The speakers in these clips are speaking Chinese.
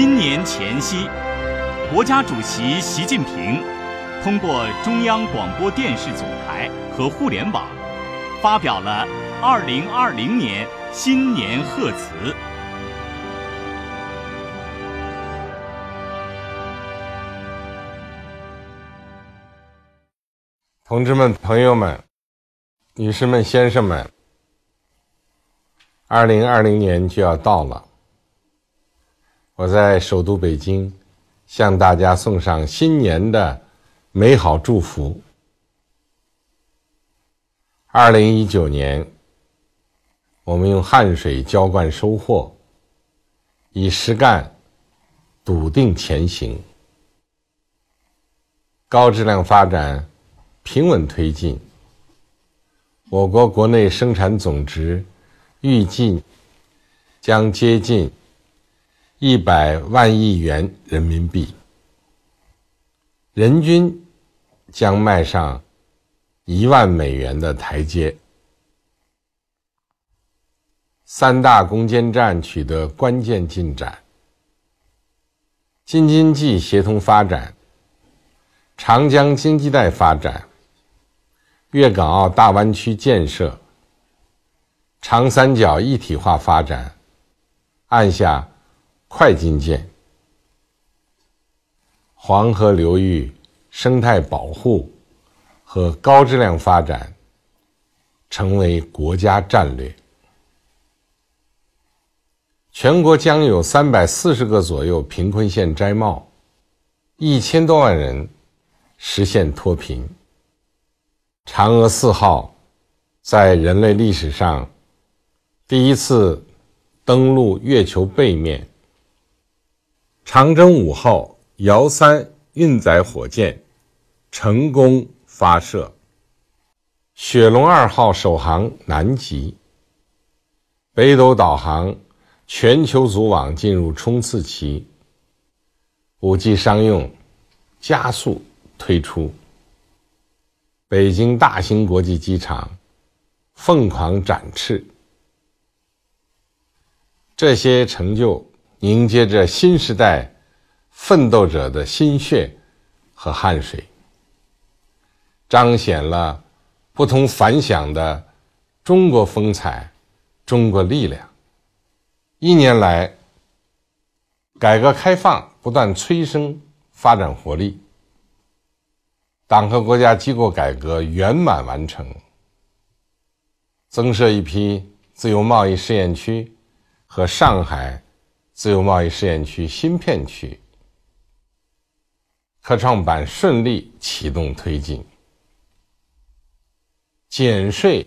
新年前夕，国家主席习近平通过中央广播电视总台和互联网，发表了2020年新年贺词。同志们、朋友们、女士们、先生们，二零二零年就要到了，我在首都北京向大家送上新年的美好祝福。二零一九年，我们用汗水浇灌收获，以实干笃定前行，高质量发展。平稳推进，我国国内生产总值预计将接近一百万亿元人民币，人均将迈上一万美元的台阶。三大攻坚战取得关键进展，京津冀协同发展，长江经济带发展。粤港澳大湾区建设、长三角一体化发展按下快进键，黄河流域生态保护和高质量发展成为国家战略。全国将有三百四十个左右贫困县摘帽，一千多万人实现脱贫。嫦娥四号在人类历史上第一次登陆月球背面，长征五号遥三运载火箭成功发射，雪龙二号首航南极，北斗导航全球组网进入冲刺期，五 G 商用加速推出。北京大兴国际机场疯狂展翅，这些成就凝结着新时代奋斗者的心血和汗水，彰显了不同凡响的中国风采、中国力量。一年来，改革开放不断催生发展活力。党和国家机构改革圆满完成，增设一批自由贸易试验区和上海自由贸易试验区新片区，科创板顺利启动推进，减税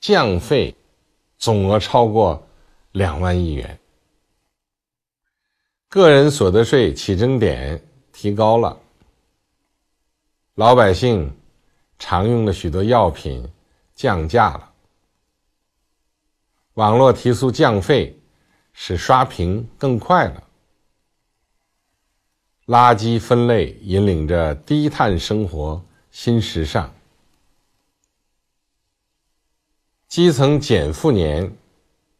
降费总额超过两万亿元，个人所得税起征点提高了。老百姓常用的许多药品降价了，网络提速降费使刷屏更快了，垃圾分类引领着低碳生活新时尚，基层减负年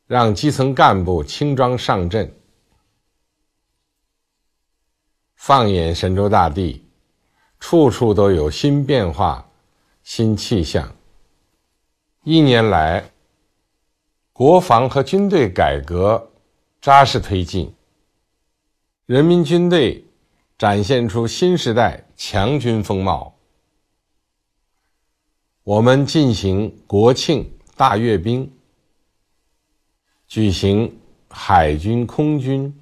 让基层干部轻装上阵。放眼神州大地。处处都有新变化、新气象。一年来，国防和军队改革扎实推进，人民军队展现出新时代强军风貌。我们进行国庆大阅兵，举行海军空军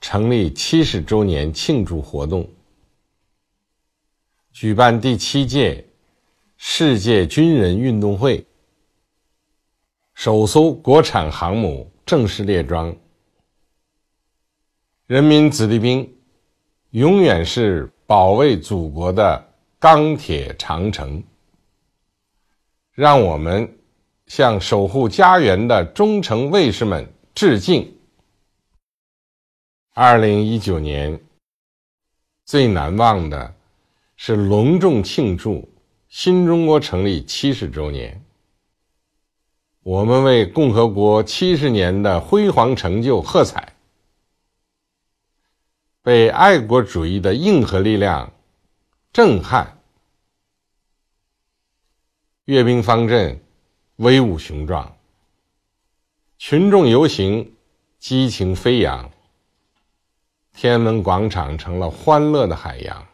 成立七十周年庆祝活动。举办第七届世界军人运动会，首艘国产航母正式列装。人民子弟兵永远是保卫祖国的钢铁长城。让我们向守护家园的忠诚卫士们致敬。二零一九年最难忘的。是隆重庆祝新中国成立七十周年。我们为共和国七十年的辉煌成就喝彩。被爱国主义的硬核力量震撼。阅兵方阵威武雄壮，群众游行激情飞扬，天安门广场成了欢乐的海洋。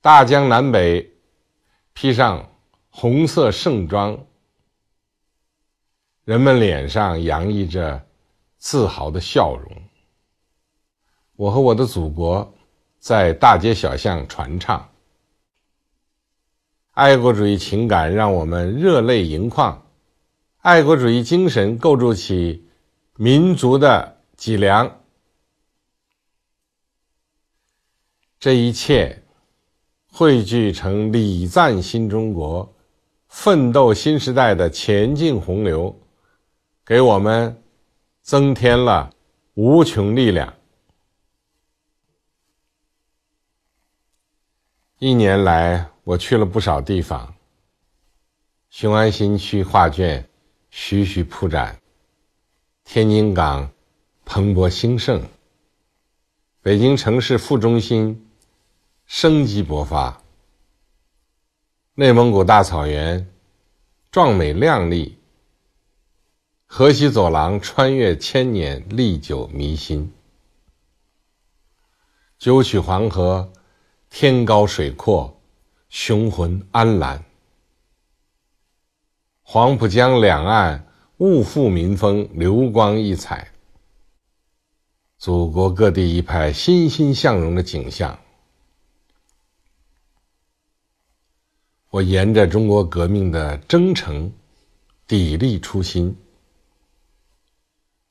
大江南北披上红色盛装，人们脸上洋溢着自豪的笑容。我和我的祖国在大街小巷传唱。爱国主义情感让我们热泪盈眶，爱国主义精神构筑起民族的脊梁。这一切汇聚成礼赞新中国、奋斗新时代的前进洪流，给我们增添了无穷力量。一年来。我去了不少地方，雄安新区画卷徐徐铺展，天津港蓬勃兴盛，北京城市副中心生机勃发，内蒙古大草原壮美亮丽，河西走廊穿越千年历久弥新，九曲黄河天高水阔。雄浑安澜，黄浦江两岸物阜民丰，流光溢彩。祖国各地一派欣欣向荣的景象。我沿着中国革命的征程，砥砺初心，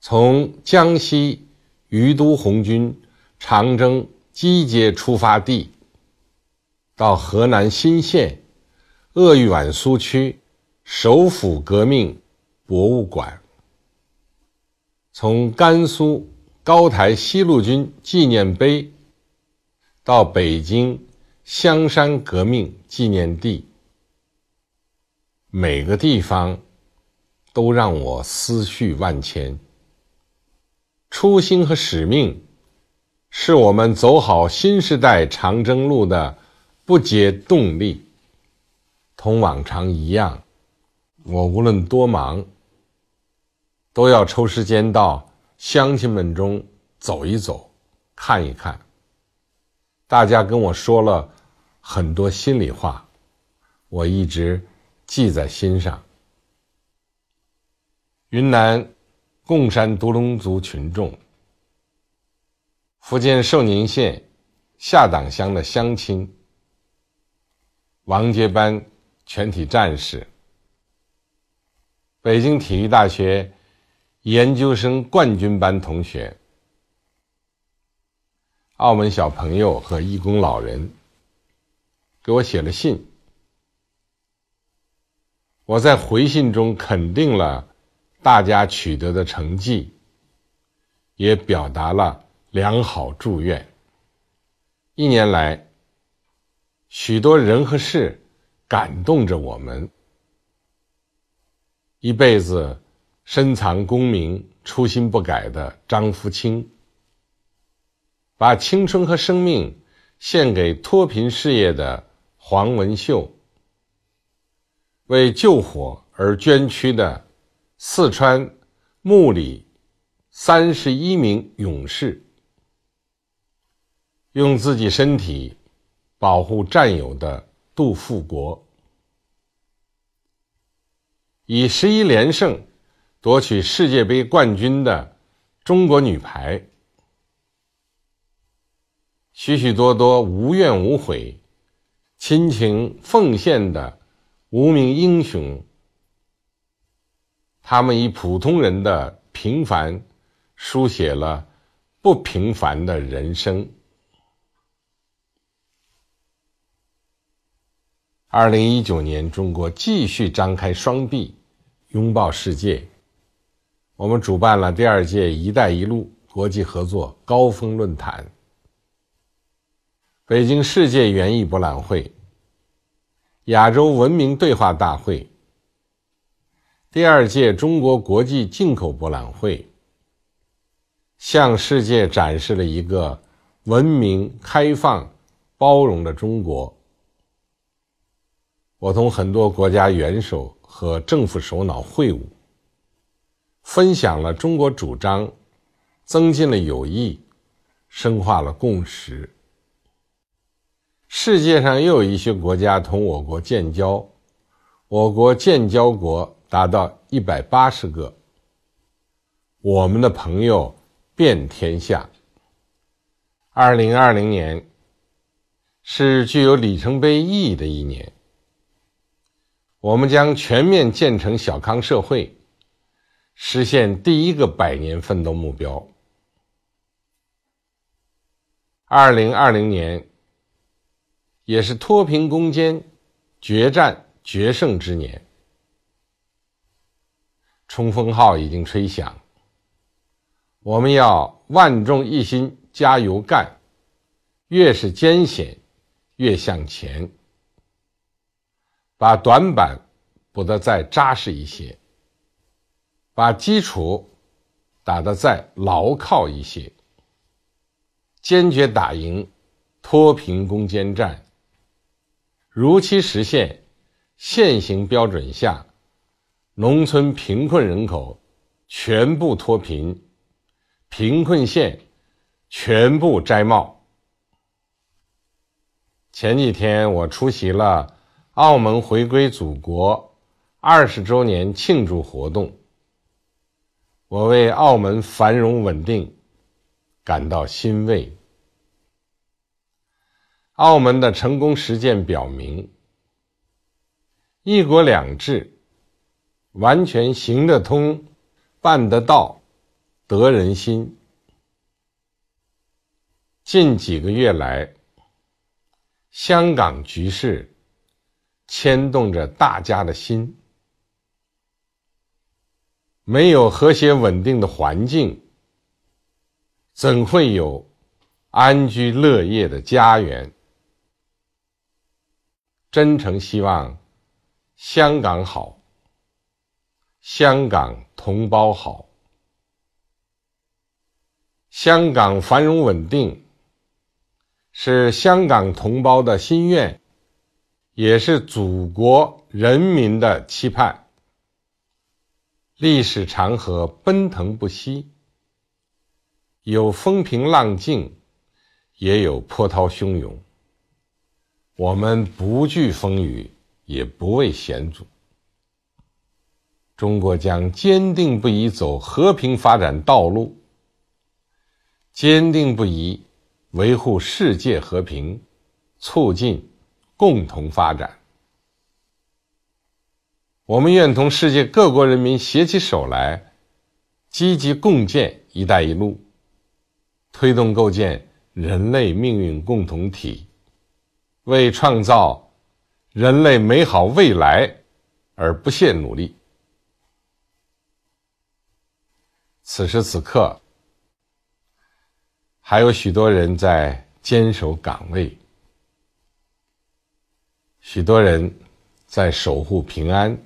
从江西余都红军长征集结出发地。到河南新县鄂豫皖苏区首府革命博物馆，从甘肃高台西路军纪念碑到北京香山革命纪念地，每个地方都让我思绪万千。初心和使命，是我们走好新时代长征路的。不竭动力，同往常一样，我无论多忙，都要抽时间到乡亲们中走一走，看一看。大家跟我说了很多心里话，我一直记在心上。云南贡山独龙族群众，福建寿宁县下党乡的乡亲。王杰班全体战士，北京体育大学研究生冠军班同学，澳门小朋友和义工老人，给我写了信。我在回信中肯定了大家取得的成绩，也表达了良好祝愿。一年来。许多人和事感动着我们，一辈子深藏功名、初心不改的张福清，把青春和生命献给脱贫事业的黄文秀，为救火而捐躯的四川木里三十一名勇士，用自己身体。保护战友的杜富国，以十一连胜夺取世界杯冠军的中国女排，许许多多无怨无悔、亲情奉献的无名英雄，他们以普通人的平凡，书写了不平凡的人生。二零一九年，中国继续张开双臂，拥抱世界。我们主办了第二届“一带一路”国际合作高峰论坛、北京世界园艺博览会、亚洲文明对话大会、第二届中国国际进口博览会、向世界展示了一个文明、开放、包容的中国。我同很多国家元首和政府首脑会晤，分享了中国主张，增进了友谊，深化了共识。世界上又有一些国家同我国建交，我国建交国达到一百八十个，我们的朋友遍天下。二零二零年是具有里程碑意义的一年。我们将全面建成小康社会，实现第一个百年奋斗目标。二零二零年也是脱贫攻坚、决战决胜之年。冲锋号已经吹响，我们要万众一心，加油干！越是艰险，越向前。把短板补得再扎实一些，把基础打得再牢靠一些，坚决打赢脱贫攻坚战，如期实现现行标准下农村贫困人口全部脱贫，贫困县全部摘帽。前几天我出席了。澳门回归祖国二十周年庆祝活动，我为澳门繁荣稳定感到欣慰。澳门的成功实践表明，一国两制完全行得通、办得到、得人心。近几个月来，香港局势。牵动着大家的心。没有和谐稳定的环境，怎会有安居乐业的家园？真诚希望香港好，香港同胞好，香港繁荣稳定，是香港同胞的心愿。也是祖国人民的期盼。历史长河奔腾不息，有风平浪静，也有波涛汹涌。我们不惧风雨，也不畏险阻。中国将坚定不移走和平发展道路，坚定不移维护世界和平，促进。共同发展，我们愿同世界各国人民携起手来，积极共建“一带一路”，推动构建人类命运共同体，为创造人类美好未来而不懈努力。此时此刻，还有许多人在坚守岗位。许多人在守护平安，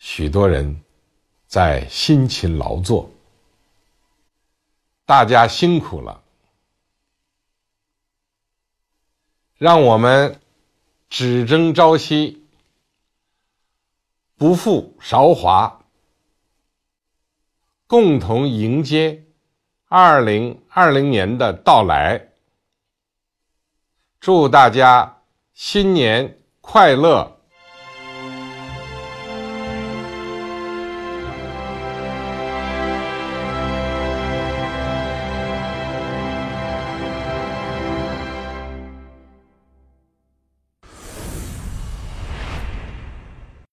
许多人在辛勤劳作，大家辛苦了。让我们只争朝夕，不负韶华，共同迎接二零二零年的到来。祝大家！新年快乐！